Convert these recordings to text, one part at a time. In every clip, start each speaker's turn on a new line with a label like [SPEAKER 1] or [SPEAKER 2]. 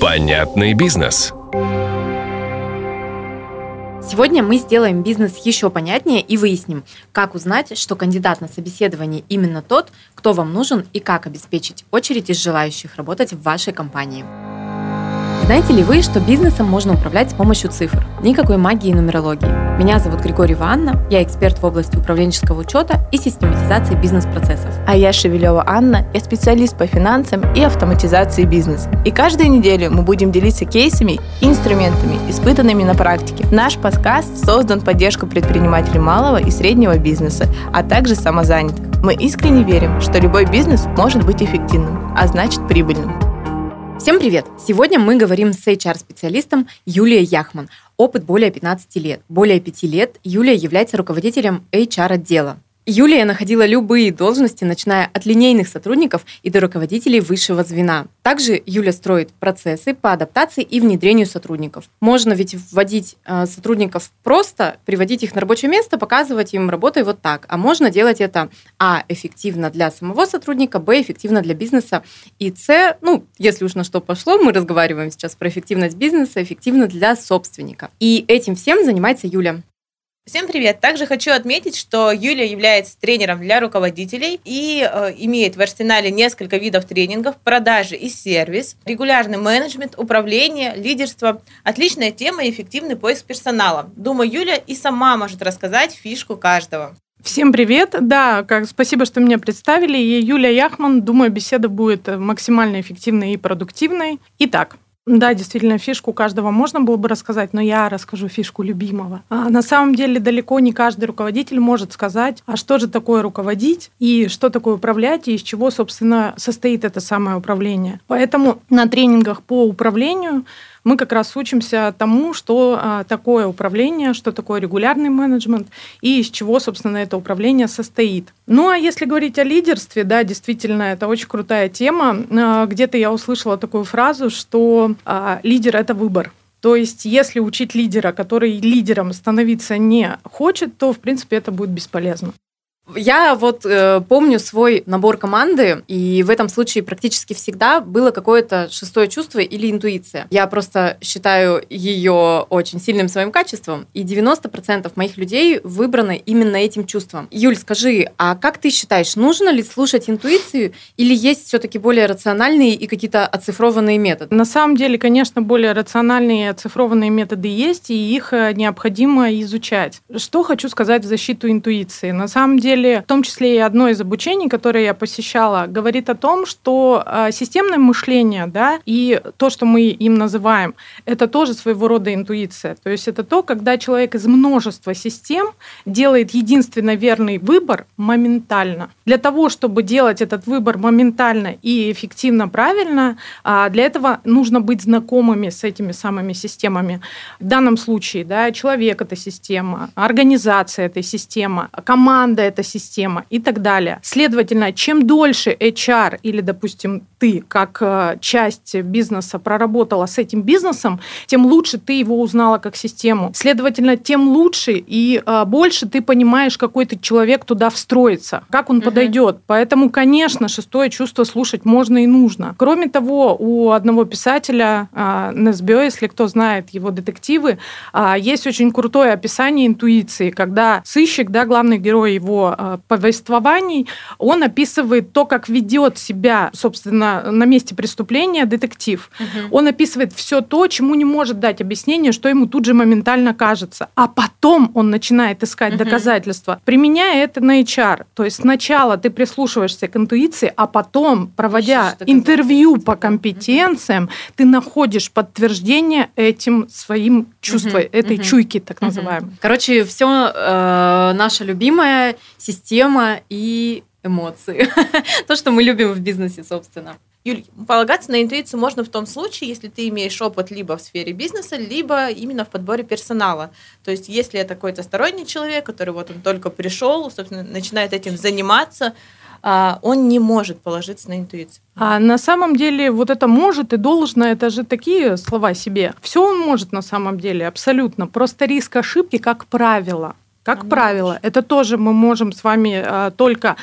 [SPEAKER 1] Понятный бизнес.
[SPEAKER 2] Сегодня мы сделаем бизнес еще понятнее и выясним, как узнать, что кандидат на собеседование именно тот, кто вам нужен и как обеспечить очередь из желающих работать в вашей компании. Знаете ли вы, что бизнесом можно управлять с помощью цифр? Никакой магии и нумерологии. Меня зовут Григорий Анна, я эксперт в области управленческого учета и систематизации бизнес-процессов.
[SPEAKER 3] А я Шевелева Анна, я специалист по финансам и автоматизации бизнеса. И каждую неделю мы будем делиться кейсами и инструментами, испытанными на практике. Наш подкаст создан в поддержку предпринимателей малого и среднего бизнеса, а также самозанятых. Мы искренне верим, что любой бизнес может быть эффективным, а значит прибыльным.
[SPEAKER 2] Всем привет! Сегодня мы говорим с HR-специалистом Юлией Яхман. Опыт более 15 лет. Более 5 лет Юлия является руководителем HR-отдела. Юлия находила любые должности, начиная от линейных сотрудников и до руководителей высшего звена. Также Юля строит процессы по адаптации и внедрению сотрудников. Можно ведь вводить э, сотрудников просто, приводить их на рабочее место, показывать им работай вот так. А можно делать это а. эффективно для самого сотрудника, б. эффективно для бизнеса и с. Ну, если уж на что пошло, мы разговариваем сейчас про эффективность бизнеса, эффективно для собственника. И этим всем занимается Юля.
[SPEAKER 3] Всем привет! Также хочу отметить, что Юлия является тренером для руководителей и э, имеет в арсенале несколько видов тренингов, продажи и сервис, регулярный менеджмент, управление, лидерство. Отличная тема и эффективный поиск персонала. Думаю, Юля и сама может рассказать фишку каждого.
[SPEAKER 4] Всем привет! Да, как, спасибо, что меня представили. Я Юлия Яхман. Думаю, беседа будет максимально эффективной и продуктивной. Итак, да, действительно, фишку каждого можно было бы рассказать, но я расскажу фишку любимого. А на самом деле далеко не каждый руководитель может сказать, а что же такое руководить и что такое управлять, и из чего, собственно, состоит это самое управление. Поэтому на тренингах по управлению мы как раз учимся тому, что а, такое управление, что такое регулярный менеджмент и из чего, собственно, это управление состоит. Ну, а если говорить о лидерстве, да, действительно, это очень крутая тема. А, где-то я услышала такую фразу, что а, лидер – это выбор. То есть, если учить лидера, который лидером становиться не хочет, то, в принципе, это будет бесполезно.
[SPEAKER 2] Я вот э, помню свой набор команды, и в этом случае практически всегда было какое-то шестое чувство или интуиция. Я просто считаю ее очень сильным своим качеством, и 90% моих людей выбраны именно этим чувством. Юль, скажи, а как ты считаешь, нужно ли слушать интуицию, или есть все-таки более рациональные и какие-то оцифрованные методы?
[SPEAKER 4] На самом деле, конечно, более рациональные и оцифрованные методы есть, и их э, необходимо изучать. Что хочу сказать в защиту интуиции? На самом деле, деле, в том числе и одно из обучений, которое я посещала, говорит о том, что а, системное мышление, да, и то, что мы им называем, это тоже своего рода интуиция. То есть это то, когда человек из множества систем делает единственно верный выбор моментально. Для того, чтобы делать этот выбор моментально и эффективно правильно, а, для этого нужно быть знакомыми с этими самыми системами. В данном случае да, человек – это система, организация – это система, команда – это система и так далее. Следовательно, чем дольше HR или, допустим, ты как э, часть бизнеса проработала с этим бизнесом, тем лучше ты его узнала как систему. Следовательно, тем лучше и э, больше ты понимаешь, какой ты человек туда встроится, как он угу. подойдет. Поэтому, конечно, шестое чувство слушать можно и нужно. Кроме того, у одного писателя э, Несбио, если кто знает его детективы, есть очень крутое описание интуиции, когда сыщик, да, главный герой его Э, повествований, он описывает то, как ведет себя, собственно, на месте преступления детектив. Угу. Он описывает все то, чему не может дать объяснение, что ему тут же моментально кажется. А потом он начинает искать угу. доказательства, применяя это на HR. То есть сначала ты прислушиваешься к интуиции, а потом, проводя интервью по компетенциям, угу. ты находишь подтверждение этим своим чувством, угу. этой угу. чуйки, так называемой.
[SPEAKER 2] Короче, все э, наше любимое система и эмоции. То, что мы любим в бизнесе, собственно.
[SPEAKER 3] Юль, полагаться на интуицию можно в том случае, если ты имеешь опыт либо в сфере бизнеса, либо именно в подборе персонала. То есть, если это какой-то сторонний человек, который вот он только пришел, собственно, начинает этим заниматься, а, он не может положиться на интуицию.
[SPEAKER 4] А на самом деле вот это может и должно, это же такие слова себе. Все он может на самом деле, абсолютно. Просто риск ошибки, как правило, как Конечно. правило, это тоже мы можем с вами а, только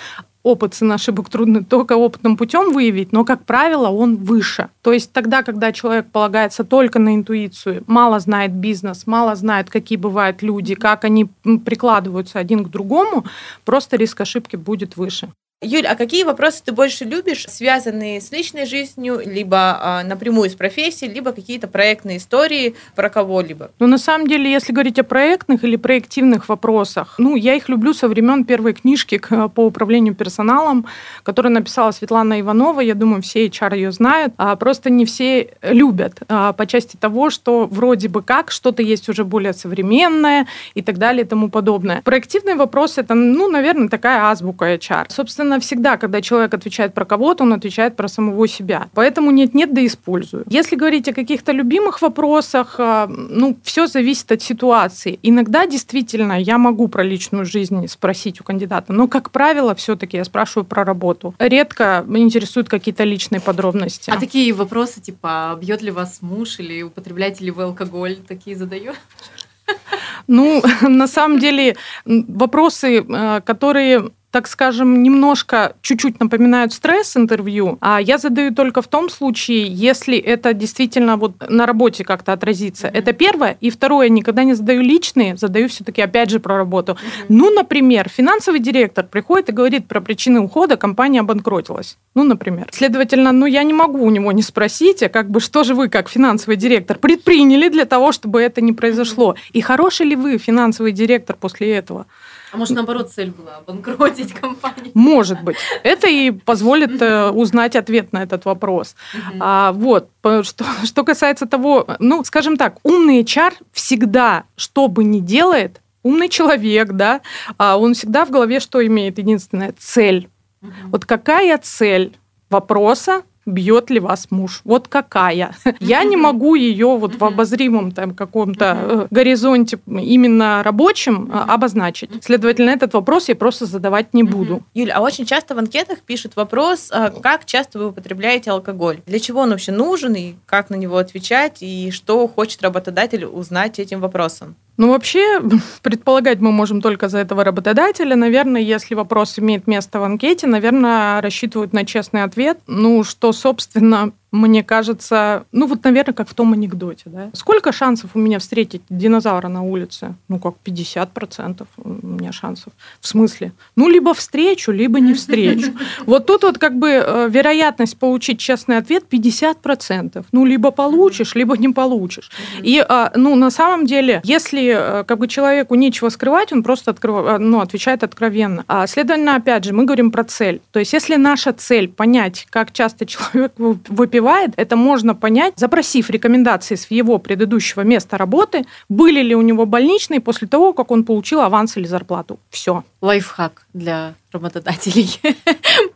[SPEAKER 4] опыт сын ошибок трудно только опытным путем выявить, но, как правило, он выше. То есть тогда, когда человек полагается только на интуицию, мало знает бизнес, мало знает, какие бывают люди, как они прикладываются один к другому, просто риск ошибки будет выше.
[SPEAKER 3] Юль, а какие вопросы ты больше любишь, связанные с личной жизнью, либо а, напрямую с профессией, либо какие-то проектные истории про кого-либо?
[SPEAKER 4] Ну, на самом деле, если говорить о проектных или проективных вопросах, ну, я их люблю со времен первой книжки по управлению персоналом, которую написала Светлана Иванова. Я думаю, все HR ее знают. А просто не все любят а, по части того, что вроде бы как что-то есть уже более современное и так далее и тому подобное. Проективный вопрос это, ну, наверное, такая азбука HR. Собственно, Естественно, всегда, когда человек отвечает про кого-то, он отвечает про самого себя. Поэтому нет-нет, да использую. Если говорить о каких-то любимых вопросах, а, ну, все зависит от ситуации. Иногда действительно я могу про личную жизнь спросить у кандидата, но, как правило, все-таки я спрашиваю про работу. Редко интересуют какие-то личные подробности.
[SPEAKER 2] А такие вопросы, типа, бьет ли вас муж или употребляете ли вы алкоголь, такие задаю?
[SPEAKER 4] Ну, на самом деле, вопросы, э, которые так скажем, немножко, чуть-чуть напоминают стресс-интервью, а я задаю только в том случае, если это действительно вот на работе как-то отразится. Mm-hmm. Это первое. И второе, никогда не задаю личные, задаю все-таки опять же про работу. Mm-hmm. Ну, например, финансовый директор приходит и говорит про причины ухода, компания обанкротилась. Ну, например. Следовательно, ну, я не могу у него не спросить, а как бы что же вы, как финансовый директор, предприняли для того, чтобы это не произошло? И хороший ли вы финансовый директор после этого?
[SPEAKER 2] А может, наоборот, цель была обанкротить компанию?
[SPEAKER 4] Может быть. Это и позволит э, узнать ответ на этот вопрос. А, вот. Что, что касается того, ну, скажем так, умный HR всегда, что бы ни делает, умный человек, да, а он всегда в голове что имеет? Единственная цель. Вот какая цель вопроса бьет ли вас муж. Вот какая. Я не могу ее вот в обозримом там каком-то э, горизонте именно рабочем э, обозначить. Следовательно, этот вопрос я просто задавать не буду.
[SPEAKER 3] Юля, а очень часто в анкетах пишут вопрос, а как часто вы употребляете алкоголь? Для чего он вообще нужен и как на него отвечать и что хочет работодатель узнать этим вопросом?
[SPEAKER 4] Ну, вообще, предполагать мы можем только за этого работодателя. Наверное, если вопрос имеет место в анкете, наверное, рассчитывают на честный ответ. Ну, что, собственно, мне кажется, ну вот, наверное, как в том анекдоте, да. Сколько шансов у меня встретить динозавра на улице? Ну, как 50% у меня шансов. В смысле? Ну, либо встречу, либо не встречу. Вот тут вот как бы э, вероятность получить честный ответ 50%. Ну, либо получишь, либо не получишь. И, а, ну, на самом деле, если э, как бы человеку нечего скрывать, он просто открыв... Э, ну, отвечает откровенно. А, следовательно, опять же, мы говорим про цель. То есть, если наша цель понять, как часто человек выпивает успевает, это можно понять, запросив рекомендации с его предыдущего места работы, были ли у него больничные после того, как он получил аванс или зарплату. Все.
[SPEAKER 2] Лайфхак для работодателей.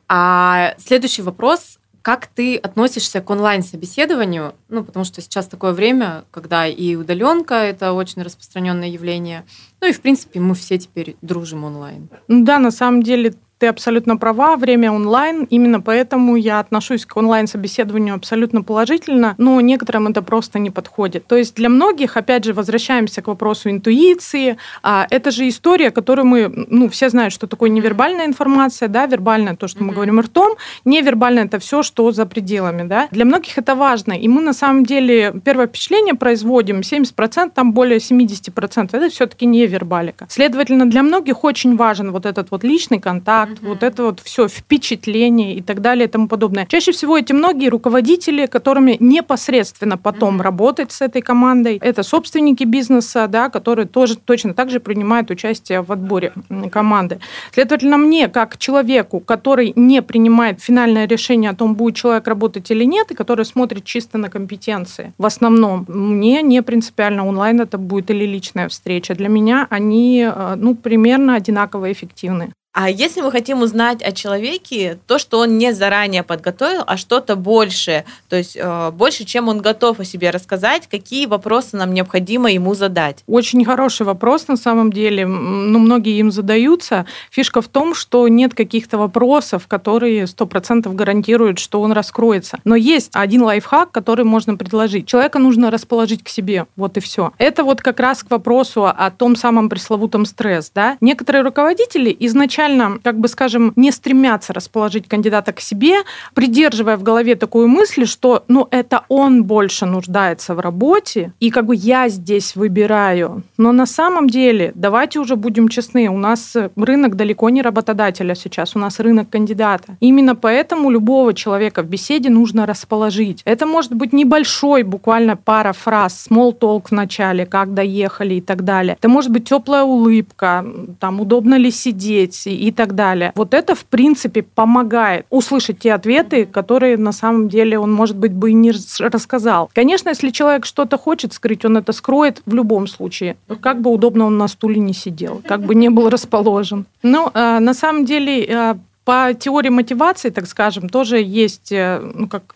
[SPEAKER 2] А следующий вопрос как ты относишься к онлайн-собеседованию? Ну, потому что сейчас такое время, когда и удаленка это очень распространенное явление. Ну и, в принципе, мы все теперь дружим онлайн.
[SPEAKER 4] Ну да, на самом деле ты абсолютно права, время онлайн, именно поэтому я отношусь к онлайн-собеседованию абсолютно положительно, но некоторым это просто не подходит. То есть для многих, опять же, возвращаемся к вопросу интуиции, а это же история, которую мы, ну, все знают, что такое невербальная информация, да, вербальная, то, что мы говорим ртом, невербальная это все, что за пределами, да. Для многих это важно, и мы на самом деле первое впечатление производим, 70%, там более 70%, это все-таки невербалика. Следовательно, для многих очень важен вот этот вот личный контакт, контакт, mm-hmm. вот это вот все впечатление и так далее и тому подобное. Чаще всего эти многие руководители, которыми непосредственно потом mm-hmm. работать с этой командой, это собственники бизнеса, да, которые тоже точно так же принимают участие в отборе команды. Следовательно, мне, как человеку, который не принимает финальное решение о том, будет человек работать или нет, и который смотрит чисто на компетенции, в основном, мне не принципиально онлайн это будет или личная встреча. Для меня они, э, ну, примерно одинаково эффективны.
[SPEAKER 3] А если мы хотим узнать о человеке то, что он не заранее подготовил, а что-то большее, то есть э, больше, чем он готов о себе рассказать, какие вопросы нам необходимо ему задать?
[SPEAKER 4] Очень хороший вопрос на самом деле. Ну, многие им задаются. Фишка в том, что нет каких-то вопросов, которые 100% гарантируют, что он раскроется. Но есть один лайфхак, который можно предложить. Человека нужно расположить к себе. Вот и все. Это вот как раз к вопросу о том самом пресловутом стресс. Да? Некоторые руководители изначально изначально, как бы скажем, не стремятся расположить кандидата к себе, придерживая в голове такую мысль, что ну это он больше нуждается в работе, и как бы я здесь выбираю. Но на самом деле, давайте уже будем честны, у нас рынок далеко не работодателя сейчас, у нас рынок кандидата. Именно поэтому любого человека в беседе нужно расположить. Это может быть небольшой, буквально пара фраз, small talk в начале, как доехали и так далее. Это может быть теплая улыбка, там удобно ли сидеть и так далее. Вот это, в принципе, помогает услышать те ответы, которые на самом деле он, может быть, бы и не рассказал. Конечно, если человек что-то хочет скрыть, он это скроет в любом случае. Как бы удобно он на стуле не сидел, как бы не был расположен. Но э, на самом деле э, по теории мотивации, так скажем, тоже есть э, ну, как,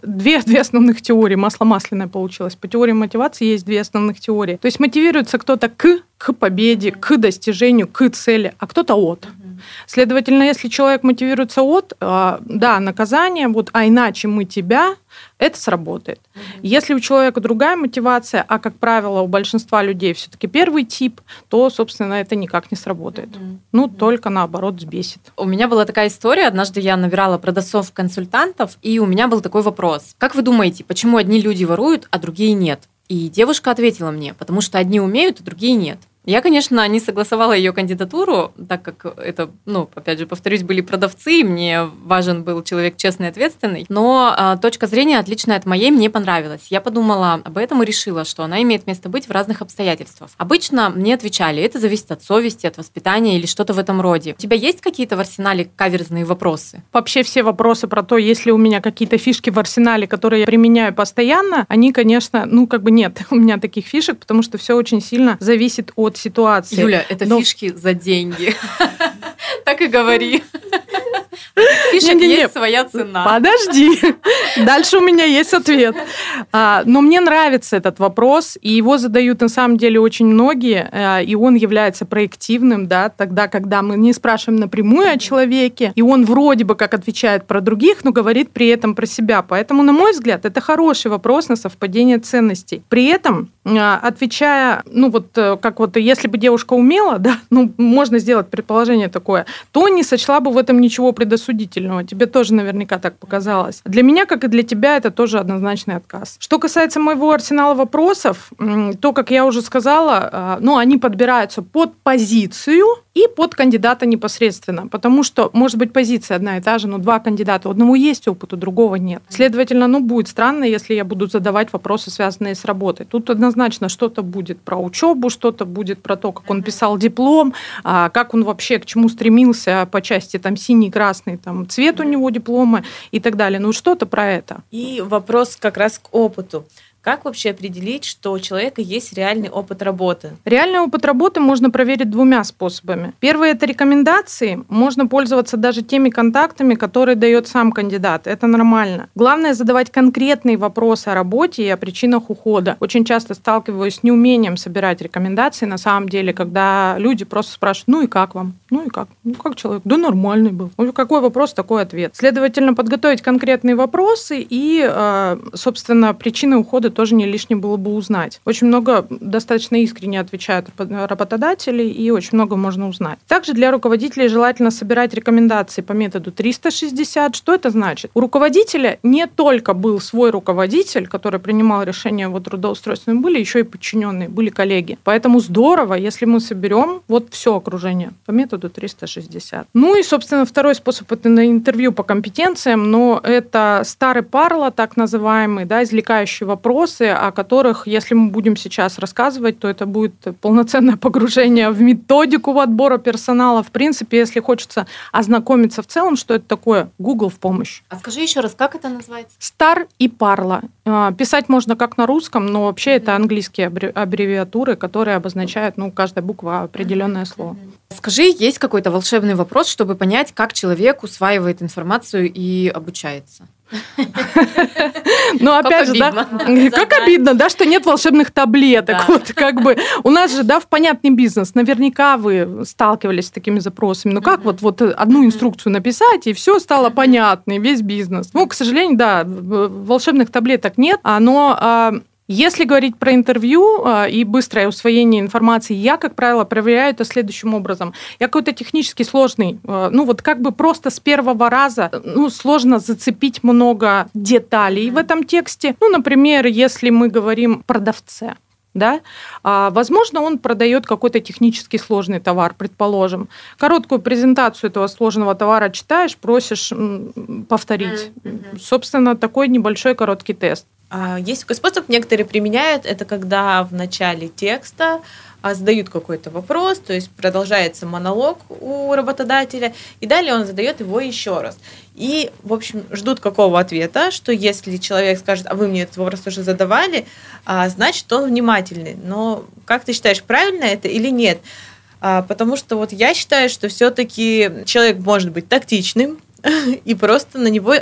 [SPEAKER 4] две, две основных теории. Масло масляное получилось. По теории мотивации есть две основных теории. То есть мотивируется кто-то к, к победе, к достижению, к цели, а кто-то от. Следовательно, если человек мотивируется от, э, да, наказание, вот, а иначе мы тебя, это сработает. Угу. Если у человека другая мотивация, а, как правило, у большинства людей все-таки первый тип, то, собственно, это никак не сработает. Угу. Ну, угу. только наоборот взбесит.
[SPEAKER 2] У меня была такая история. Однажды я набирала продавцов-консультантов, и у меня был такой вопрос. Как вы думаете, почему одни люди воруют, а другие нет? И девушка ответила мне, потому что одни умеют, а другие нет. Я, конечно, не согласовала ее кандидатуру, так как это, ну, опять же, повторюсь, были продавцы, мне важен был человек честный и ответственный, но а, точка зрения отличная от моей, мне понравилась. Я подумала об этом и решила, что она имеет место быть в разных обстоятельствах. Обычно мне отвечали, это зависит от совести, от воспитания или что-то в этом роде. У тебя есть какие-то в арсенале каверзные вопросы?
[SPEAKER 4] Вообще все вопросы про то, есть ли у меня какие-то фишки в арсенале, которые я применяю постоянно, они, конечно, ну, как бы нет у меня таких фишек, потому что все очень сильно зависит от ситуации.
[SPEAKER 2] Юля, это Но... фишки за деньги. Так и говори. Фишек не, не, есть своя цена.
[SPEAKER 4] Подожди. Дальше у меня есть ответ. А, но мне нравится этот вопрос, и его задают на самом деле очень многие, а, и он является проективным, да, тогда, когда мы не спрашиваем напрямую о человеке, и он вроде бы как отвечает про других, но говорит при этом про себя. Поэтому, на мой взгляд, это хороший вопрос на совпадение ценностей. При этом, а, отвечая, ну вот, э, как вот, если бы девушка умела, да, ну, можно сделать предположение такое, то не сочла бы в этом ничего предосудительного. Тебе тоже наверняка так показалось. Для меня, как и для тебя, это тоже однозначный отказ. Что касается моего арсенала вопросов, то, как я уже сказала, а, ну, они подбираются под позицию, и под кандидата непосредственно, потому что, может быть, позиция одна и та же, но два кандидата, у одного есть опыт, у другого нет. Следовательно, ну, будет странно, если я буду задавать вопросы, связанные с работой. Тут однозначно что-то будет про учебу, что-то будет про то, как он писал диплом, а, как он вообще к чему стремился по части там синий, красный, там цвет у него диплома и так далее. Ну, что-то про это.
[SPEAKER 3] И вопрос как раз к опыту. Как вообще определить, что у человека есть реальный опыт работы?
[SPEAKER 4] Реальный опыт работы можно проверить двумя способами. Первый – это рекомендации. Можно пользоваться даже теми контактами, которые дает сам кандидат. Это нормально. Главное – задавать конкретные вопросы о работе и о причинах ухода. Очень часто сталкиваюсь с неумением собирать рекомендации, на самом деле, когда люди просто спрашивают, ну и как вам? Ну и как? Ну как человек? Да нормальный был. Какой вопрос, такой ответ. Следовательно, подготовить конкретные вопросы и, э, собственно, причины ухода тоже не лишним было бы узнать. Очень много достаточно искренне отвечают работодатели, и очень много можно узнать. Также для руководителей желательно собирать рекомендации по методу 360. Что это значит? У руководителя не только был свой руководитель, который принимал решения о трудоустройстве, были еще и подчиненные, были коллеги. Поэтому здорово, если мы соберем вот все окружение по методу 360. Ну и, собственно, второй способ это на интервью по компетенциям, но это старый парло, так называемый, да, извлекающий вопрос, вопросы, о которых, если мы будем сейчас рассказывать, то это будет полноценное погружение в методику отбора персонала. В принципе, если хочется ознакомиться в целом, что это такое, Google в помощь.
[SPEAKER 2] А скажи еще раз, как это называется?
[SPEAKER 4] Стар и Парла. А, писать можно как на русском, но вообще mm-hmm. это английские аббревиатуры, которые обозначают, ну, каждая буква определенное mm-hmm. слово.
[SPEAKER 2] Скажи, есть какой-то волшебный вопрос, чтобы понять, как человек усваивает информацию и обучается?
[SPEAKER 4] Ну, опять же, да, как обидно, да, что нет волшебных таблеток. Вот как бы у нас же, да, в понятный бизнес. Наверняка вы сталкивались с такими запросами. Ну, как вот, вот одну инструкцию написать, и все стало понятно, и весь бизнес. Ну, к сожалению, да, волшебных таблеток нет, но а, Если говорить про интервью э, и быстрое усвоение информации, я, как правило, проверяю это следующим образом. Я какой-то технически сложный, э, ну вот как бы просто с первого раза, ну, сложно зацепить много деталей в этом тексте. Ну, например, если мы говорим продавце, да, а, возможно, он продает какой-то технически сложный товар, предположим. Короткую презентацию этого сложного товара читаешь, просишь повторить. Mm-hmm. Собственно, такой небольшой короткий тест.
[SPEAKER 3] А, есть такой способ, некоторые применяют, это когда в начале текста а, задают какой-то вопрос, то есть продолжается монолог у работодателя, и далее он задает его еще раз. И, в общем, ждут какого ответа, что если человек скажет, а вы мне этот вопрос уже задавали, а, значит, он внимательный. Но как ты считаешь, правильно это или нет? Потому что вот я считаю, что все-таки человек может быть тактичным, и просто на него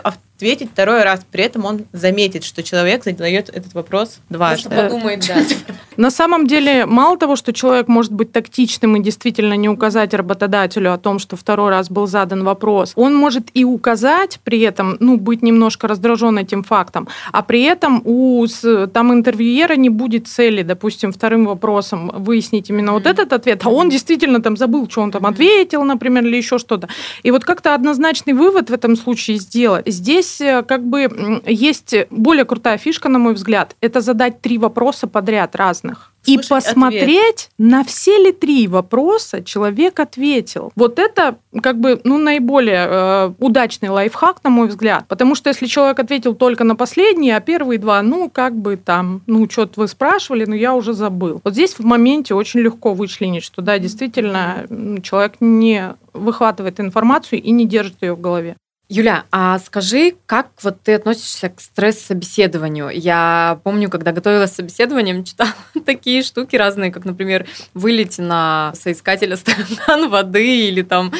[SPEAKER 3] ответить второй раз. При этом он заметит, что человек задает этот вопрос дважды.
[SPEAKER 2] подумает, да.
[SPEAKER 4] На самом деле, мало того, что человек может быть тактичным и действительно не указать работодателю о том, что второй раз был задан вопрос, он может и указать при этом, ну, быть немножко раздражен этим фактом, а при этом у там интервьюера не будет цели, допустим, вторым вопросом выяснить именно вот этот ответ, а он действительно там забыл, что он там ответил, например, или еще что-то. И вот как-то однозначный вывод в этом случае сделать. Здесь здесь э, как бы есть более крутая фишка, на мой взгляд, это задать три вопроса подряд разных. Слушай, и посмотреть, ответ. на все ли три вопроса человек ответил. Вот это как бы ну, наиболее э, удачный лайфхак, на мой взгляд. Потому что если человек ответил только на последний, а первые два, ну, как бы там, ну, что-то вы спрашивали, но я уже забыл. Вот здесь в моменте очень легко вычленить, что да, действительно, человек не выхватывает информацию и не держит ее в голове.
[SPEAKER 2] Юля, а скажи, как вот ты относишься к стресс-собеседованию? Я помню, когда готовилась к собеседованиям, читала такие штуки разные, как, например, вылить на соискателя стакан воды или там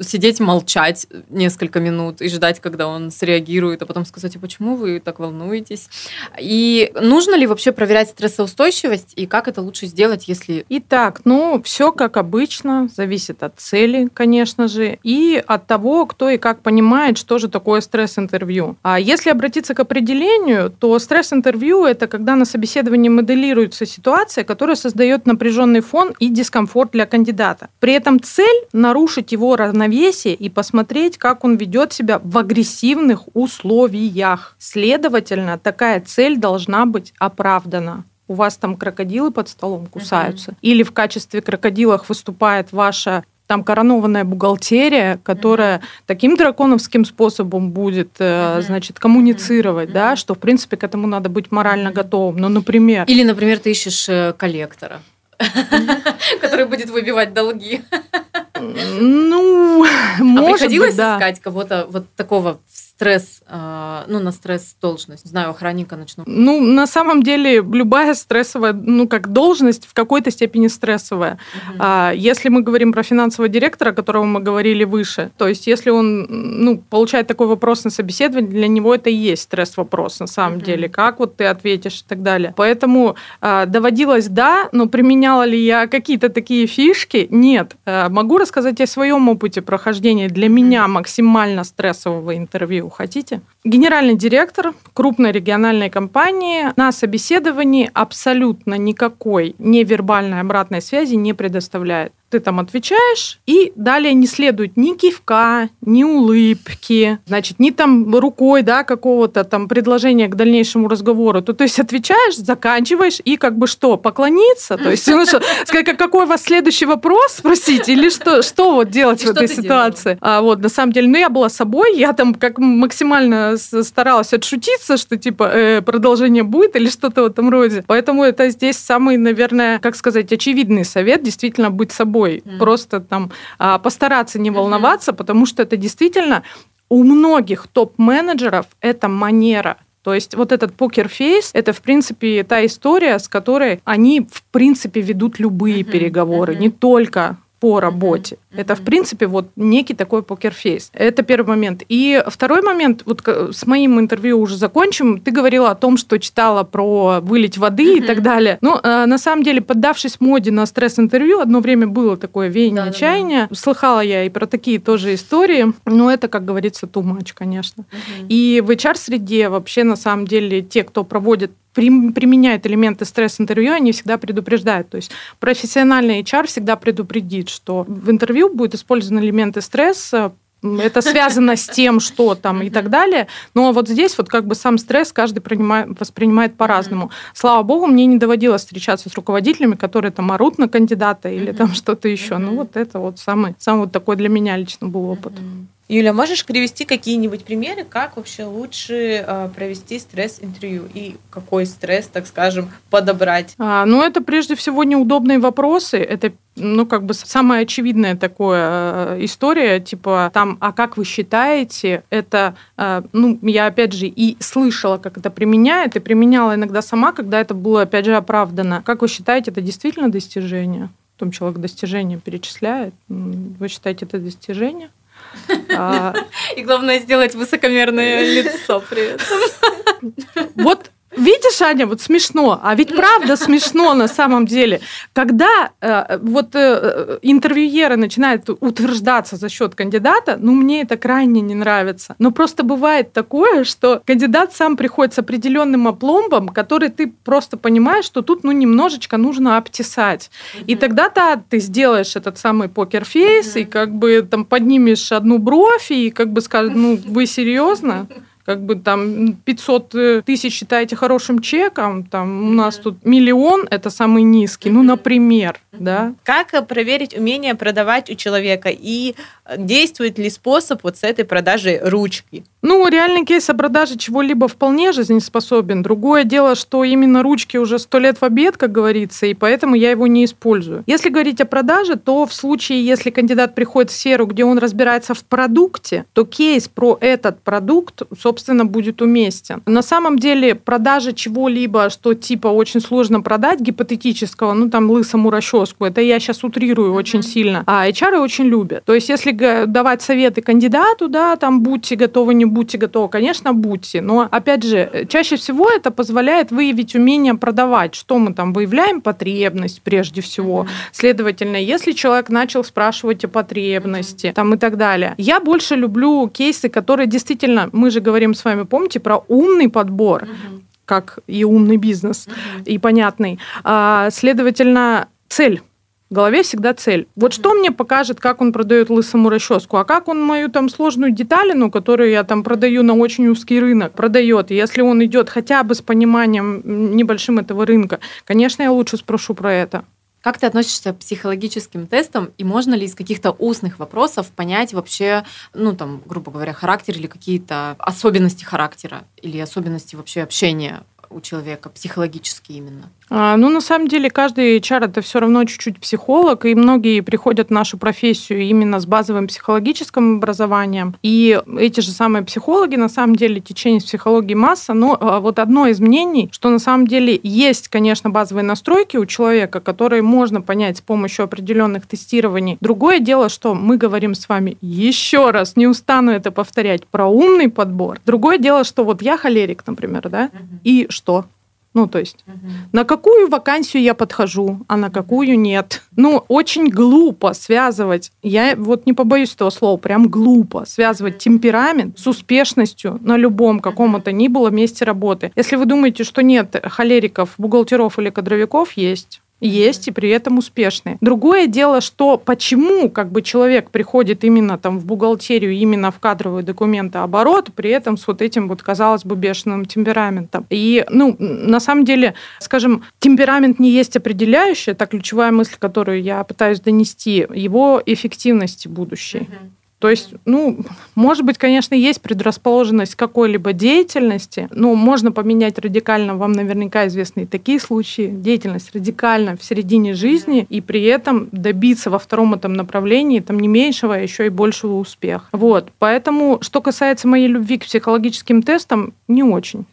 [SPEAKER 2] сидеть молчать несколько минут и ждать, когда он среагирует, а потом сказать, а почему вы так волнуетесь? И нужно ли вообще проверять стрессоустойчивость, и как это лучше сделать, если...
[SPEAKER 4] Итак, ну, все как обычно, зависит от цели, конечно же, и от того, кто и как понимает, что же такое стресс-интервью. А если обратиться к определению, то стресс-интервью – это когда на собеседовании моделируется ситуация, которая создает напряженный фон и дискомфорт для кандидата. При этом цель – нарушить его равновесие равновесие и посмотреть, как он ведет себя в агрессивных условиях. Следовательно, такая цель должна быть оправдана у вас там крокодилы под столом кусаются, uh-huh. или в качестве крокодилов выступает ваша там коронованная бухгалтерия, которая uh-huh. таким драконовским способом будет, uh-huh. значит, коммуницировать, uh-huh. да, что в принципе к этому надо быть морально uh-huh. готовым. Ну, например.
[SPEAKER 2] Или, например, ты ищешь э, коллектора, который будет выбивать долги.
[SPEAKER 4] Ну, а может
[SPEAKER 2] приходилось
[SPEAKER 4] быть, да.
[SPEAKER 2] искать кого-то вот такого стресс, а, ну, на стресс должность, знаю, охранника начну.
[SPEAKER 4] Ну, на самом деле, любая стрессовая, ну, как должность в какой-то степени стрессовая. Угу. Если мы говорим про финансового директора, о котором мы говорили выше, то есть если он, ну, получает такой вопрос на собеседование, для него это и есть стресс-вопрос на самом угу. деле. Как вот ты ответишь и так далее. Поэтому а, доводилось, да, но применяла ли я какие-то такие фишки? Нет. Могу рассказать о своем опыте прохождения для меня максимально стрессового интервью хотите. Генеральный директор крупной региональной компании на собеседовании абсолютно никакой невербальной обратной связи не предоставляет ты там отвечаешь, и далее не следует ни кивка, ни улыбки, значит, ни там рукой, да, какого-то там предложения к дальнейшему разговору. То, то есть отвечаешь, заканчиваешь, и как бы что, поклониться? То есть, ну, что, сказать, какой у вас следующий вопрос спросить, или что, что вот делать в этой ситуации? А, вот, на самом деле, ну, я была собой, я там как максимально старалась отшутиться, что типа э, продолжение будет или что-то в этом роде. Поэтому это здесь самый, наверное, как сказать, очевидный совет, действительно быть собой собой, mm. просто там а, постараться не волноваться, mm-hmm. потому что это действительно у многих топ-менеджеров это манера. То есть вот этот покер-фейс, это, в принципе, та история, с которой они, в принципе, ведут любые uh-huh, переговоры, uh-huh. не только по работе. Mm-hmm. Это, в принципе, вот некий такой покерфейс. Это первый момент. И второй момент, вот с моим интервью уже закончим. Ты говорила о том, что читала про вылить воды mm-hmm. и так далее. Но э, на самом деле, поддавшись моде на стресс-интервью, одно время было такое веяние да, чаяния. Да, да. Слыхала я и про такие тоже истории. Но это, как говорится, too much, конечно. Mm-hmm. И в HR-среде вообще, на самом деле, те, кто проводит применяет элементы стресс-интервью, они всегда предупреждают. То есть профессиональный HR всегда предупредит, что в интервью будут использованы элементы стресса, это связано с тем, что там и так далее. Но вот здесь вот как бы сам стресс каждый принимает, воспринимает по-разному. Слава богу, мне не доводилось встречаться с руководителями, которые там орут на кандидата или там что-то еще. Ну вот это вот самый, самый вот такой для меня лично был опыт.
[SPEAKER 3] Юля, можешь привести какие-нибудь примеры, как вообще лучше э, провести стресс-интервью и какой стресс, так скажем, подобрать?
[SPEAKER 4] А, ну, это прежде всего неудобные вопросы. Это ну, как бы самая очевидная такая э, история, типа там, а как вы считаете, это, э, ну, я опять же и слышала, как это применяет, и применяла иногда сама, когда это было, опять же, оправдано. Как вы считаете, это действительно достижение? Потом человек достижение перечисляет. Вы считаете это достижение?
[SPEAKER 2] А, И главное сделать высокомерное лицо при этом.
[SPEAKER 4] Вот Видишь, Аня, вот смешно, а ведь правда смешно на самом деле. Когда э, вот э, интервьюеры начинают утверждаться за счет кандидата, ну, мне это крайне не нравится. Но просто бывает такое, что кандидат сам приходит с определенным опломбом, который ты просто понимаешь, что тут, ну, немножечко нужно обтесать. Mm-hmm. И тогда-то ты сделаешь этот самый покер-фейс, mm-hmm. и как бы там поднимешь одну бровь, и как бы скажешь, ну, вы серьезно? Как бы там 500 э, тысяч считаете хорошим чеком, там у нас тут миллион, это самый низкий, ну, например, да.
[SPEAKER 3] Как проверить умение продавать у человека и действует ли способ вот с этой продажей ручки?
[SPEAKER 4] Ну, реальный кейс о продаже чего-либо вполне жизнеспособен. Другое дело, что именно ручки уже сто лет в обед, как говорится, и поэтому я его не использую. Если говорить о продаже, то в случае, если кандидат приходит в сферу, где он разбирается в продукте, то кейс про этот продукт, собственно, будет уместен. На самом деле продажа чего-либо, что типа очень сложно продать, гипотетического, ну там лысому расческу, это я сейчас утрирую mm-hmm. очень сильно, а HR очень любят. То есть если давать советы кандидату, да, там будьте готовы, не будьте готовы, конечно, будьте. Но, опять же, чаще всего это позволяет выявить умение продавать, что мы там выявляем, потребность прежде всего. Mm-hmm. Следовательно, если человек начал спрашивать о потребности, mm-hmm. там и так далее. Я больше люблю кейсы, которые действительно, мы же говорим с вами, помните, про умный подбор. Mm-hmm как и умный бизнес, uh-huh. и понятный. А, следовательно, цель в голове всегда цель. Вот что мне покажет, как он продает лысому расческу, а как он мою там сложную деталину, которую я там продаю на очень узкий рынок, продает. если он идет хотя бы с пониманием небольшим этого рынка, конечно, я лучше спрошу про это.
[SPEAKER 2] Как ты относишься к психологическим тестам, и можно ли из каких-то устных вопросов понять вообще, ну там, грубо говоря, характер или какие-то особенности характера или особенности вообще общения у человека, психологически именно?
[SPEAKER 4] А, ну, на самом деле, каждый HR это все равно чуть-чуть психолог, и многие приходят в нашу профессию именно с базовым психологическим образованием. И эти же самые психологи, на самом деле, течение психологии масса, но а, вот одно из мнений, что на самом деле есть, конечно, базовые настройки у человека, которые можно понять с помощью определенных тестирований. Другое дело, что мы говорим с вами еще раз, не устану это повторять, про умный подбор. Другое дело, что вот я холерик, например, да, и что? Ну, то есть, угу. на какую вакансию я подхожу, а на какую нет. Ну, очень глупо связывать, я вот не побоюсь этого слова, прям глупо связывать темперамент с успешностью на любом каком-то ни было месте работы. Если вы думаете, что нет холериков, бухгалтеров или кадровиков, есть есть и при этом успешные. Другое дело, что почему как бы человек приходит именно там в бухгалтерию, именно в кадровые документы оборот, при этом с вот этим вот, казалось бы, бешеным темпераментом. И, ну, на самом деле, скажем, темперамент не есть определяющий, это ключевая мысль, которую я пытаюсь донести, его эффективности будущей. Uh-huh. То есть, ну, может быть, конечно, есть предрасположенность какой-либо деятельности, но можно поменять радикально, вам наверняка известны и такие случаи, деятельность радикально в середине жизни, и при этом добиться во втором этом направлении там не меньшего, а еще и большего успеха. Вот, поэтому, что касается моей любви к психологическим тестам, не очень.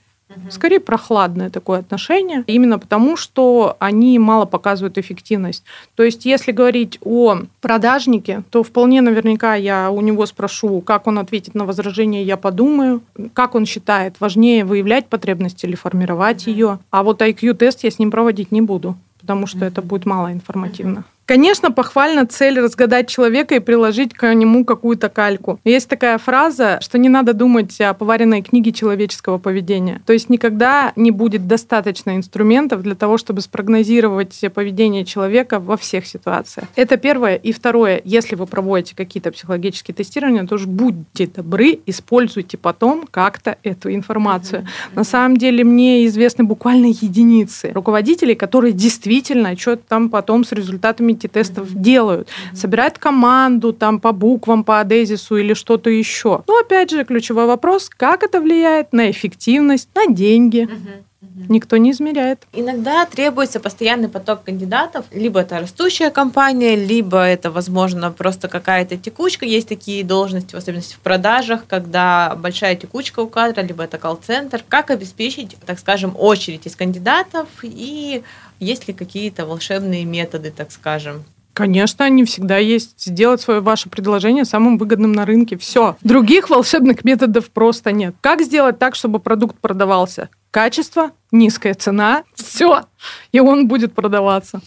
[SPEAKER 4] Скорее прохладное такое отношение, именно потому, что они мало показывают эффективность. То есть, если говорить о продажнике, то вполне наверняка я у него спрошу, как он ответит на возражение, я подумаю, как он считает, важнее выявлять потребность или формировать mm-hmm. ее. А вот IQ-тест я с ним проводить не буду, потому что mm-hmm. это будет мало информативно. Конечно, похвально цель разгадать человека и приложить к нему какую-то кальку. Есть такая фраза, что не надо думать о поваренной книге человеческого поведения. То есть никогда не будет достаточно инструментов для того, чтобы спрогнозировать поведение человека во всех ситуациях. Это первое. И второе, если вы проводите какие-то психологические тестирования, то уж будьте добры, используйте потом как-то эту информацию. Mm-hmm. На самом деле мне известны буквально единицы руководителей, которые действительно что-то там потом с результатами этих тестов mm-hmm. делают. Mm-hmm. Собирают команду там по буквам, по адезису или что-то еще. Но опять же, ключевой вопрос, как это влияет на эффективность, на деньги. Mm-hmm. Никто не измеряет.
[SPEAKER 3] Иногда требуется постоянный поток кандидатов. Либо это растущая компания, либо это, возможно, просто какая-то текучка. Есть такие должности, в особенности в продажах, когда большая текучка у кадра, либо это колл-центр. Как обеспечить, так скажем, очередь из кандидатов и есть ли какие-то волшебные методы, так скажем?
[SPEAKER 4] Конечно, они всегда есть. Сделать свое ваше предложение самым выгодным на рынке. Все. Других волшебных методов просто нет. Как сделать так, чтобы продукт продавался? Качество, низкая цена, все. И он будет продаваться.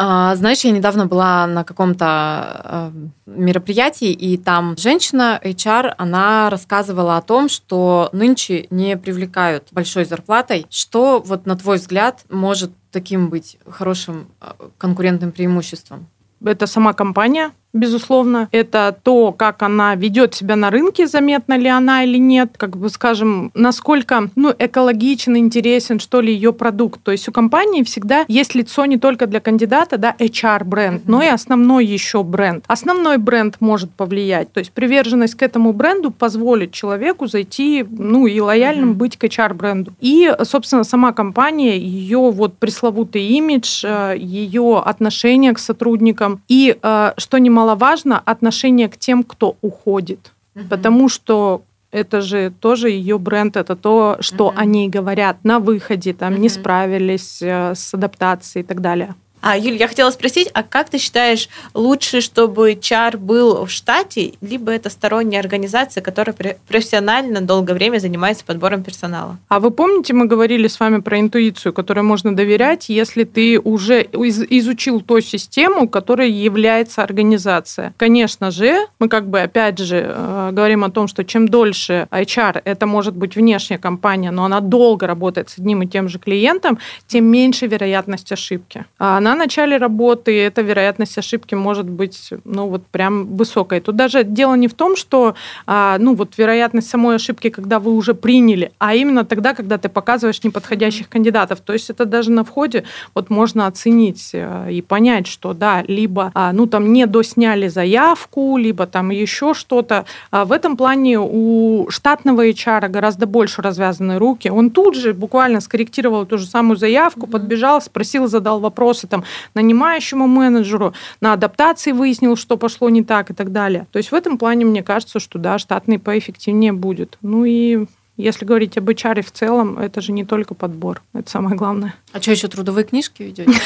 [SPEAKER 2] А, знаешь, я недавно была на каком-то э, мероприятии, и там женщина, HR, она рассказывала о том, что нынче не привлекают большой зарплатой. Что, вот на твой взгляд, может таким быть хорошим э, конкурентным преимуществом?
[SPEAKER 4] Это сама компания, безусловно. Это то, как она ведет себя на рынке, заметна ли она или нет, как бы скажем, насколько ну, экологичен, интересен, что ли, ее продукт. То есть у компании всегда есть лицо не только для кандидата, да, HR-бренд, но и основной еще бренд. Основной бренд может повлиять. То есть приверженность к этому бренду позволит человеку зайти, ну, и лояльным mm-hmm. быть к HR-бренду. И, собственно, сама компания, ее вот пресловутый имидж, э, ее отношение к сотрудникам и, э, что немало немаловажно отношение к тем, кто уходит. Угу. Потому что это же тоже ее бренд, это то, что они говорят на выходе, там угу. не справились э, с адаптацией и так далее.
[SPEAKER 3] А, Юль, я хотела спросить, а как ты считаешь, лучше, чтобы чар был в штате, либо это сторонняя организация, которая профессионально долгое время занимается подбором персонала?
[SPEAKER 4] А вы помните, мы говорили с вами про интуицию, которой можно доверять, если ты уже изучил ту систему, которая является организация? Конечно же, мы как бы опять же э, говорим о том, что чем дольше HR, это может быть внешняя компания, но она долго работает с одним и тем же клиентом, тем меньше вероятность ошибки. Она на начале работы эта вероятность ошибки может быть, ну, вот прям высокой. Тут даже дело не в том, что, а, ну, вот вероятность самой ошибки, когда вы уже приняли, а именно тогда, когда ты показываешь неподходящих кандидатов. То есть это даже на входе вот можно оценить э, и понять, что, да, либо, а, ну, там не досняли заявку, либо там еще что-то. А в этом плане у штатного HR гораздо больше развязаны руки. Он тут же буквально скорректировал ту же самую заявку, подбежал, спросил, задал вопросы, там, там, нанимающему менеджеру, на адаптации выяснил, что пошло не так и так далее. То есть в этом плане мне кажется, что да, штатный поэффективнее будет. Ну и если говорить об HR в целом, это же не только подбор, это самое главное.
[SPEAKER 2] А что еще трудовые книжки ведете?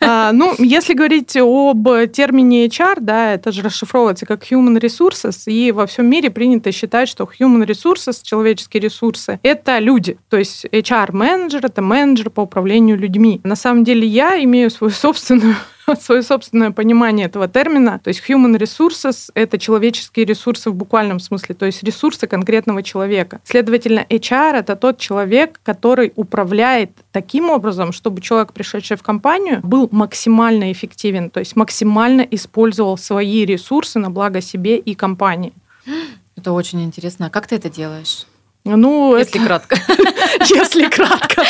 [SPEAKER 4] А, ну, если говорить об термине HR, да, это же расшифровывается как human resources, и во всем мире принято считать, что human resources, человеческие ресурсы, это люди. То есть HR-менеджер – это менеджер по управлению людьми. На самом деле я имею свою собственную свое собственное понимание этого термина. То есть human resources — это человеческие ресурсы в буквальном смысле, то есть ресурсы конкретного человека. Следовательно, HR — это тот человек, который управляет таким образом, чтобы человек, пришедший в компанию, был максимально эффективен, то есть максимально использовал свои ресурсы на благо себе и компании.
[SPEAKER 2] Это очень интересно. А как ты это делаешь?
[SPEAKER 4] Ну,
[SPEAKER 2] если это... кратко.
[SPEAKER 4] если кратко.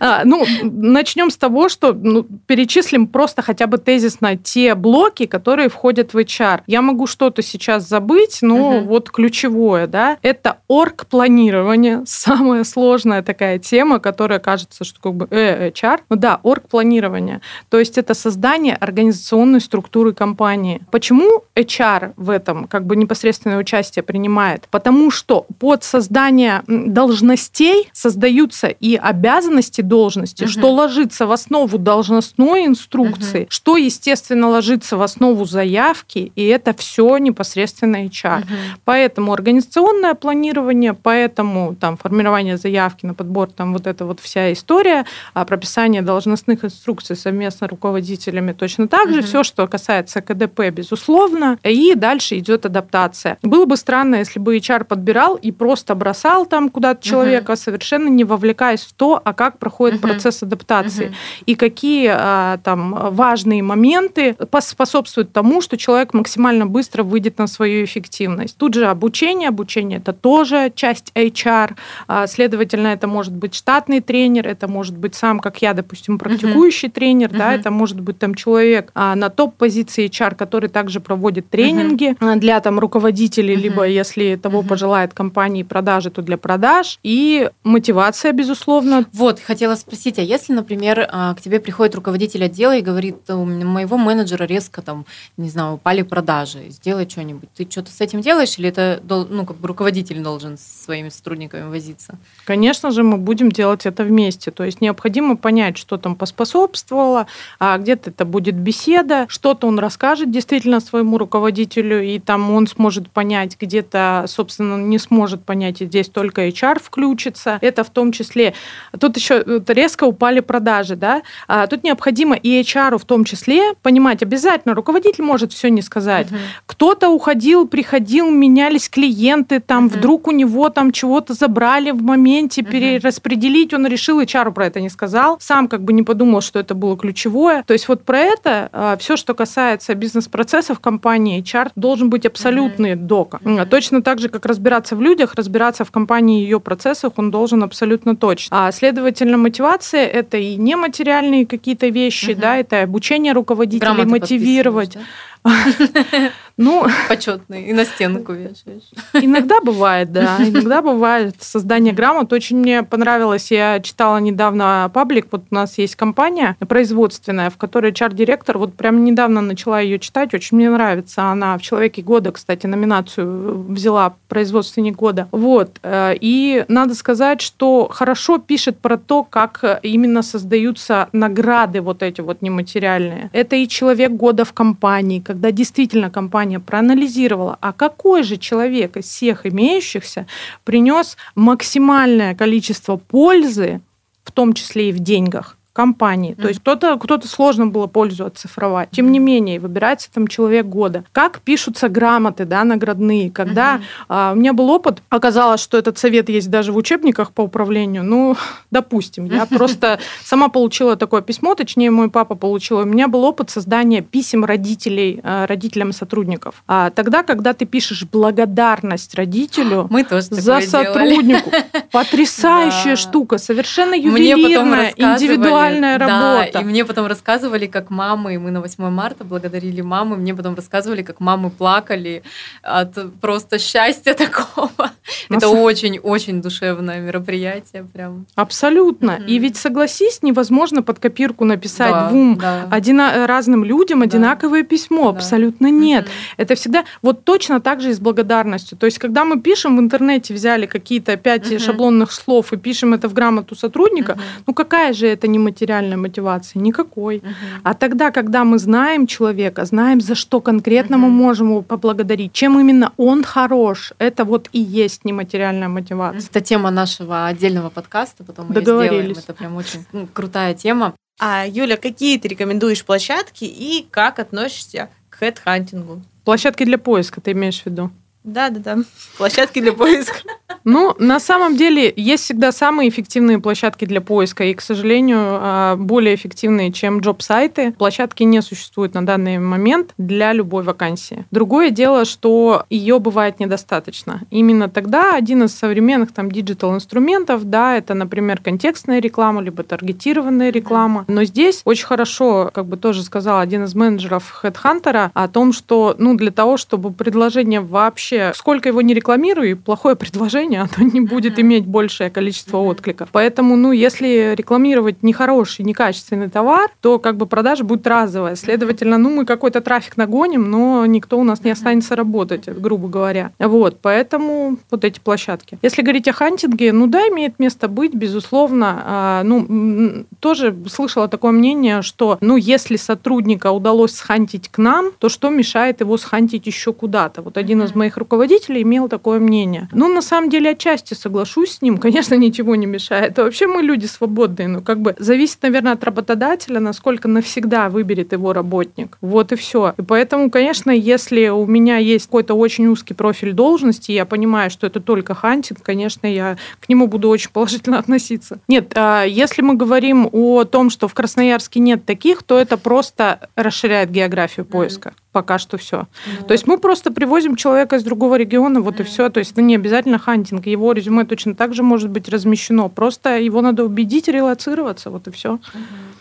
[SPEAKER 4] А, ну, начнем с того, что ну, перечислим просто хотя бы тезисно те блоки, которые входят в HR. Я могу что-то сейчас забыть, но вот ключевое, да, это орг-планирование, самая сложная такая тема, которая кажется, что как бы э, HR. Ну да, орг-планирование. То есть это создание организационной структуры компании. Почему HR в этом как бы непосредственное участие принимает? Потому что под создание должностей создаются и обязанности должности, угу. что ложится в основу должностной инструкции, угу. что, естественно, ложится в основу заявки, и это все непосредственно HR. Угу. Поэтому организационное планирование, поэтому там формирование заявки на подбор, там вот эта вот вся история, а прописание должностных инструкций совместно руководителями точно так же, угу. все, что касается КДП, безусловно, и дальше идет адаптация. Было бы странно, если бы HR подбирал и просто бросал там куда-то человека, угу. совершенно не вовлекаясь в то, а как проходит угу. процесс адаптации угу. и какие а, там важные моменты способствуют тому, что человек максимально быстро выйдет на свою эффективность. Тут же обучение, обучение это тоже часть HR, а, следовательно, это может быть штатный тренер, это может быть сам, как я, допустим, практикующий угу. тренер, угу. да, это может быть там человек а, на топ-позиции HR, который также проводит тренинги угу. для там руководителей, угу. либо если того угу. пожелает компании продажи, то для продаж и мотивация, безусловно.
[SPEAKER 2] Вот, хотела спросить, а если, например, а, к тебе приходит руководитель отдела и говорит, у моего менеджера резко там, не знаю, упали продажи, сделай что-нибудь, ты что-то с этим делаешь или это ну, как бы руководитель должен с своими сотрудниками возиться?
[SPEAKER 4] Конечно же, мы будем делать это вместе. То есть необходимо понять, что там поспособствовало, а где-то это будет беседа, что-то он расскажет действительно своему руководителю, и там он сможет понять, где-то, собственно, не сможет понять, и здесь только HR включится. Это в том числе. Тут еще резко упали продажи, да. А тут необходимо и HR в том числе понимать обязательно. Руководитель может все не сказать. Угу. Кто-то уходил, приходил, менялись клиенты, там угу. вдруг у него там чего-то забрали в моменте, угу. перераспределить он решил, HR про это не сказал, сам как бы не подумал, что это было ключевое. То есть вот про это а, все, что касается бизнес-процессов компании, HR должен быть абсолютный угу. док. Угу. Точно так же, как разбираться в людях, разбираться в компании и ее процессах, он должен абсолютно точно. А следовательно, мотивация это и нематериальные какие-то вещи, угу. да, это обучение руководителей, Грамоты мотивировать. Да?
[SPEAKER 2] Ну, почетный, и на стенку вешаешь.
[SPEAKER 4] Иногда бывает, да. Иногда бывает создание грамот. Очень мне понравилось, я читала недавно паблик, вот у нас есть компания производственная, в которой чар-директор, вот прям недавно начала ее читать, очень мне нравится. Она в «Человеке года», кстати, номинацию взяла «Производственник года». Вот. Э, и надо сказать, что хорошо пишет про то, как именно создаются награды вот эти вот нематериальные. Это и «Человек года» в компании, когда действительно компания проанализировала, а какой же человек из всех имеющихся принес максимальное количество пользы, в том числе и в деньгах, компании. Mm-hmm. То есть кто-то кто сложно было пользу оцифровать. Тем не менее, выбирается там человек года. Как пишутся грамоты, да, наградные. Когда mm-hmm. а, у меня был опыт, оказалось, что этот совет есть даже в учебниках по управлению. Ну, допустим, я просто сама получила такое письмо, точнее, мой папа получил. У меня был опыт создания писем родителей, а, родителям сотрудников. А тогда, когда ты пишешь благодарность родителю
[SPEAKER 2] Мы тоже
[SPEAKER 4] за сотруднику, потрясающая штука, совершенно ювелирная, индивидуальная интеллектуальная работа.
[SPEAKER 2] Да, и мне потом рассказывали, как мамы, мы на 8 марта благодарили мамы, мне потом рассказывали, как мамы плакали от просто счастья такого. Это очень-очень душевное мероприятие прям.
[SPEAKER 4] Абсолютно. И ведь, согласись, невозможно под копирку написать двум разным людям одинаковое письмо. Абсолютно нет. Это всегда вот точно так же и с благодарностью. То есть, когда мы пишем в интернете, взяли какие-то пять шаблонных слов и пишем это в грамоту сотрудника, ну какая же это не материальной мотивации? Никакой. Угу. А тогда, когда мы знаем человека, знаем, за что конкретно угу. мы можем его поблагодарить, чем именно он хорош, это вот и есть нематериальная мотивация.
[SPEAKER 2] Это тема нашего отдельного подкаста, потом мы сделаем. Это прям очень ну, крутая тема.
[SPEAKER 3] А, Юля, какие ты рекомендуешь площадки и как относишься к хедхантингу?
[SPEAKER 4] Площадки для поиска ты имеешь в виду?
[SPEAKER 3] Да, да, да. Площадки для поиска.
[SPEAKER 4] Ну, на самом деле, есть всегда самые эффективные площадки для поиска, и, к сожалению, а, более эффективные, чем job-сайты. Площадки не существуют на данный момент для любой вакансии. Другое дело, что ее бывает недостаточно. Именно тогда один из современных там digital-инструментов, да, это, например, контекстная реклама, либо таргетированная реклама. Но здесь очень хорошо, как бы тоже сказал один из менеджеров HeadHunter, о том, что, ну, для того, чтобы предложение вообще вообще, сколько его не рекламирую, плохое предложение, оно не будет иметь большее количество откликов. Поэтому, ну, если рекламировать нехороший, некачественный товар, то как бы продажа будет разовая. Следовательно, ну, мы какой-то трафик нагоним, но никто у нас не останется работать, грубо говоря. Вот, поэтому вот эти площадки. Если говорить о хантинге, ну да, имеет место быть, безусловно. А, ну, тоже слышала такое мнение, что, ну, если сотрудника удалось схантить к нам, то что мешает его схантить еще куда-то? Вот один из моих руководителей имел такое мнение. Ну, на самом деле, отчасти соглашусь с ним. Конечно, ничего не мешает. Вообще мы люди свободные. Ну, как бы зависит, наверное, от работодателя, насколько навсегда выберет его работник. Вот и все. И поэтому, конечно, если у меня есть какой-то очень узкий профиль должности, я понимаю, что это только хантинг, конечно, я к нему буду очень положительно относиться. Нет, а если мы говорим о том, что в Красноярске нет таких, то это просто расширяет географию поиска пока что все. Ну, то есть мы просто привозим человека из другого региона, вот mm. и все. То есть это не обязательно хантинг. Его резюме точно так же может быть размещено. Просто его надо убедить релацироваться, вот и все.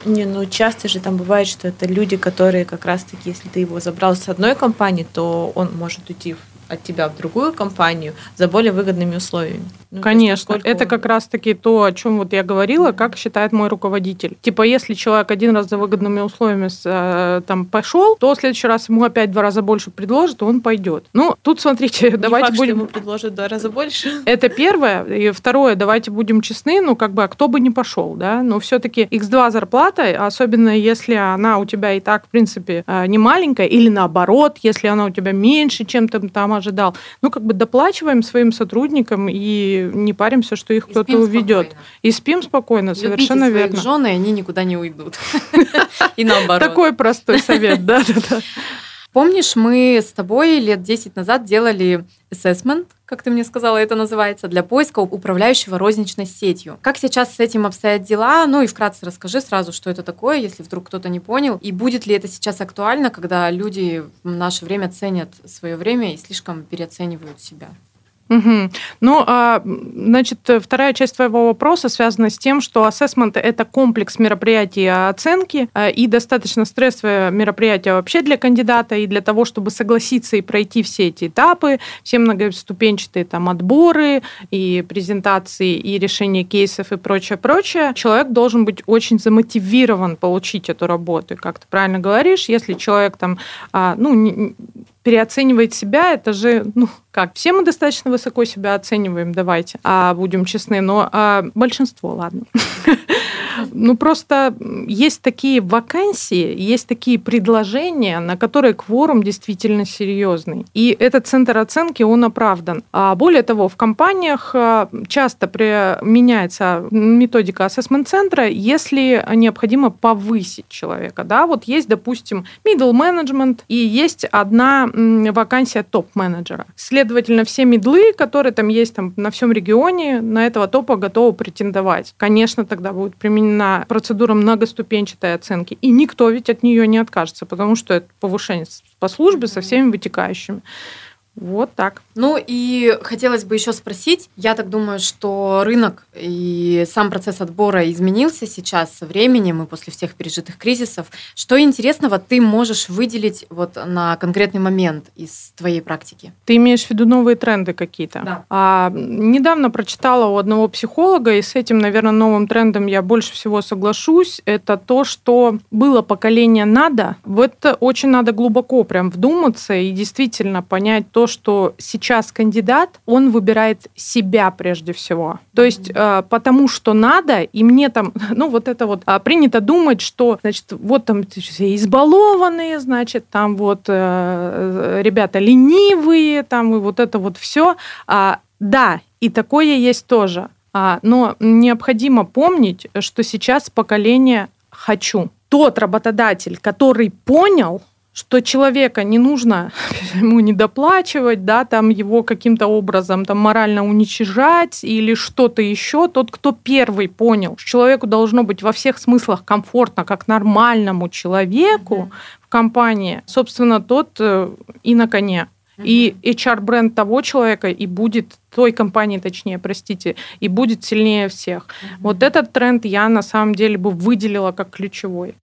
[SPEAKER 3] Не, ну часто же там бывает, что это люди, которые как раз-таки, если ты его забрал с одной компании, то он может уйти в от тебя в другую компанию за более выгодными условиями.
[SPEAKER 4] Ну, Конечно, есть, это как раз-таки то, о чем вот я говорила, как считает мой руководитель. Типа, если человек один раз за выгодными условиями э, там пошел, то в следующий раз ему опять два раза больше предложат, он пойдет. Ну, тут смотрите, Не давайте
[SPEAKER 3] факт,
[SPEAKER 4] будем...
[SPEAKER 3] ему предложат два раза больше.
[SPEAKER 4] Это первое. И второе, давайте будем честны, ну, как бы, а кто бы не пошел, да? Но все-таки X2 зарплата, особенно если она у тебя и так, в принципе, э, не маленькая, или наоборот, если она у тебя меньше, чем ты там ожидал. Ну, как бы доплачиваем своим сотрудникам и не паримся, что их кто-то уведет. Спокойно. И спим спокойно, Любите совершенно
[SPEAKER 2] своих
[SPEAKER 4] верно.
[SPEAKER 2] жены, они никуда не уйдут. И наоборот.
[SPEAKER 4] Такой простой совет, да, да, да.
[SPEAKER 2] Помнишь, мы с тобой лет 10 назад делали assessment, как ты мне сказала, это называется, для поиска управляющего розничной сетью. Как сейчас с этим обстоят дела? Ну и вкратце расскажи сразу, что это такое, если вдруг кто-то не понял. И будет ли это сейчас актуально, когда люди в наше время ценят свое время и слишком переоценивают себя?
[SPEAKER 4] Угу. Ну, а, значит, вторая часть твоего вопроса связана с тем, что ассессмент – это комплекс мероприятий оценки а, и достаточно стрессовое мероприятие вообще для кандидата и для того, чтобы согласиться и пройти все эти этапы, все многоступенчатые там отборы и презентации, и решение кейсов и прочее, прочее, человек должен быть очень замотивирован получить эту работу. И как ты правильно говоришь, если человек там, а, ну, переоценивает себя, это же, ну, как, все мы достаточно высоко себя оцениваем, давайте, а будем честны, но а, большинство, ладно. Ну, просто есть такие вакансии, есть такие предложения, на которые кворум действительно серьезный. И этот центр оценки, он оправдан. А более того, в компаниях а, часто применяется методика ассессмент-центра, если необходимо повысить человека. Да? Вот есть, допустим, middle management, и есть одна вакансия топ-менеджера. Следовательно, все медлы, которые там есть там, на всем регионе, на этого топа готовы претендовать. Конечно, тогда будет применена процедура многоступенчатой оценки, и никто ведь от нее не откажется, потому что это повышение по службе со всеми вытекающими. Вот так.
[SPEAKER 2] Ну и хотелось бы еще спросить, я так думаю, что рынок и сам процесс отбора изменился сейчас со временем и после всех пережитых кризисов. Что интересного ты можешь выделить вот на конкретный момент из твоей практики?
[SPEAKER 4] Ты имеешь в виду новые тренды какие-то?
[SPEAKER 2] Да.
[SPEAKER 4] А, недавно прочитала у одного психолога, и с этим, наверное, новым трендом я больше всего соглашусь. Это то, что было поколение надо. В это очень надо глубоко прям вдуматься и действительно понять то, что сейчас кандидат, он выбирает себя прежде всего. То есть э, потому что надо, и мне там, ну вот это вот а, принято думать, что, значит, вот там избалованные, значит, там вот э, ребята ленивые, там и вот это вот все. А, да, и такое есть тоже. А, но необходимо помнить, что сейчас поколение хочу. Тот работодатель, который понял, что человека не нужно ему недоплачивать, да, там его каким-то образом там морально уничижать или что-то еще. Тот, кто первый понял, что человеку должно быть во всех смыслах комфортно, как нормальному человеку mm-hmm. в компании, собственно, тот э, и на коне. Mm-hmm. И HR-бренд того человека и будет той компании, точнее, простите, и будет сильнее всех. Mm-hmm. Вот этот тренд я на самом деле бы выделила как ключевой.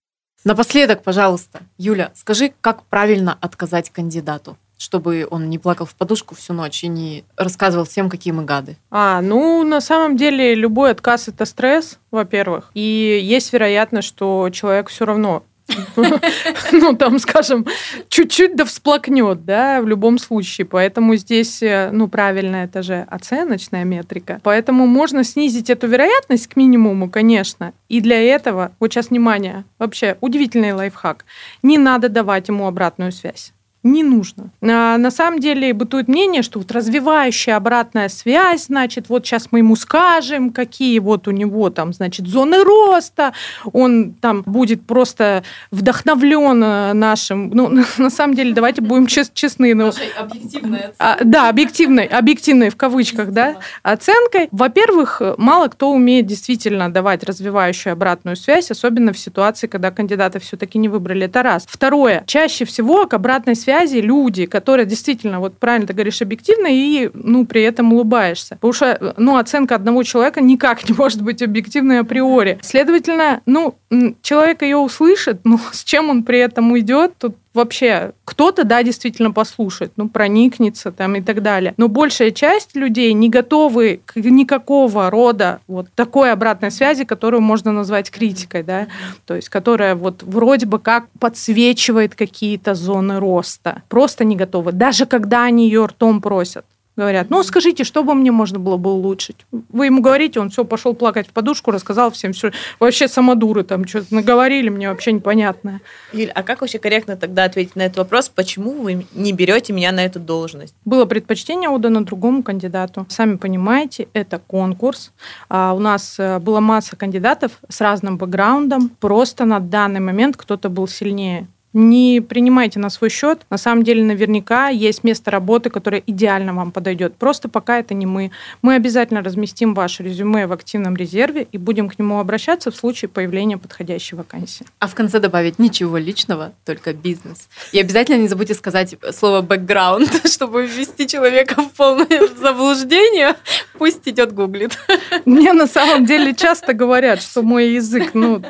[SPEAKER 2] Напоследок, пожалуйста, Юля, скажи, как правильно отказать кандидату? чтобы он не плакал в подушку всю ночь и не рассказывал всем, какие мы гады?
[SPEAKER 4] А, ну, на самом деле, любой отказ – это стресс, во-первых. И есть вероятность, что человек все равно ну, там, скажем, чуть-чуть да всплакнет, да, в любом случае. Поэтому здесь, э, ну, правильно, это же оценочная метрика. Поэтому можно снизить эту вероятность к минимуму, конечно. И для этого, вот сейчас внимание, вообще удивительный лайфхак, не надо давать ему обратную связь не нужно. А, на самом деле бытует мнение, что вот развивающая обратная связь, значит, вот сейчас мы ему скажем, какие вот у него там, значит, зоны роста, он там будет просто вдохновлен э, нашим, ну, на самом деле, давайте будем чест, честны.
[SPEAKER 2] Ну, объективной
[SPEAKER 4] а, Да, объективной, объективной в кавычках, да, оценкой. Во-первых, мало кто умеет действительно давать развивающую обратную связь, особенно в ситуации, когда кандидаты все-таки не выбрали. Это раз. Второе. Чаще всего к обратной связи связи люди, которые действительно, вот правильно ты говоришь, объективно и, ну, при этом улыбаешься. Потому что, ну, оценка одного человека никак не может быть объективной априори. Следовательно, ну, человек ее услышит, но с чем он при этом уйдет, тут вообще кто-то, да, действительно послушает, ну, проникнется там и так далее. Но большая часть людей не готовы к никакого рода вот такой обратной связи, которую можно назвать критикой, да, то есть которая вот вроде бы как подсвечивает какие-то зоны роста. Просто не готовы. Даже когда они ее ртом просят говорят, ну скажите, что бы мне можно было бы улучшить? Вы ему говорите, он все пошел плакать в подушку, рассказал всем все. Вообще самодуры там что-то наговорили, мне вообще непонятное.
[SPEAKER 3] Юль, а как вообще корректно тогда ответить на этот вопрос, почему вы не берете меня на эту должность?
[SPEAKER 4] Было предпочтение отдано другому кандидату. Сами понимаете, это конкурс. А у нас э, была масса кандидатов с разным бэкграундом. Просто на данный момент кто-то был сильнее не принимайте на свой счет. На самом деле, наверняка есть место работы, которое идеально вам подойдет. Просто пока это не мы. Мы обязательно разместим ваше резюме в активном резерве и будем к нему обращаться в случае появления подходящей вакансии.
[SPEAKER 2] А в конце добавить ничего личного, только бизнес. И обязательно не забудьте сказать слово бэкграунд, чтобы ввести человека в полное заблуждение. Пусть идет гуглит.
[SPEAKER 4] Мне на самом деле часто говорят, что мой язык, ну,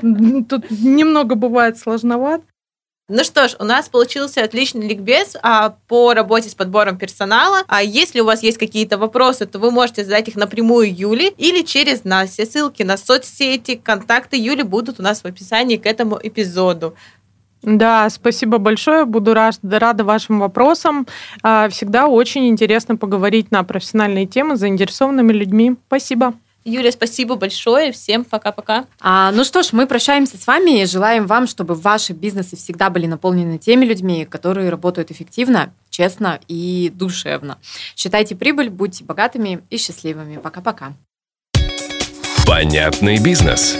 [SPEAKER 4] тут немного бывает сложноват.
[SPEAKER 3] Ну что ж, у нас получился отличный ликбез а, по работе с подбором персонала. А если у вас есть какие-то вопросы, то вы можете задать их напрямую Юле или через нас. Все ссылки на соцсети, контакты Юли будут у нас в описании к этому эпизоду.
[SPEAKER 4] Да, спасибо большое. Буду рада вашим вопросам. А, всегда очень интересно поговорить на профессиональные темы с заинтересованными людьми. Спасибо.
[SPEAKER 3] Юля, спасибо большое. Всем пока-пока.
[SPEAKER 2] А, ну что ж, мы прощаемся с вами и желаем вам, чтобы ваши бизнесы всегда были наполнены теми людьми, которые работают эффективно, честно и душевно. Считайте прибыль, будьте богатыми и счастливыми. Пока-пока.
[SPEAKER 1] Понятный бизнес.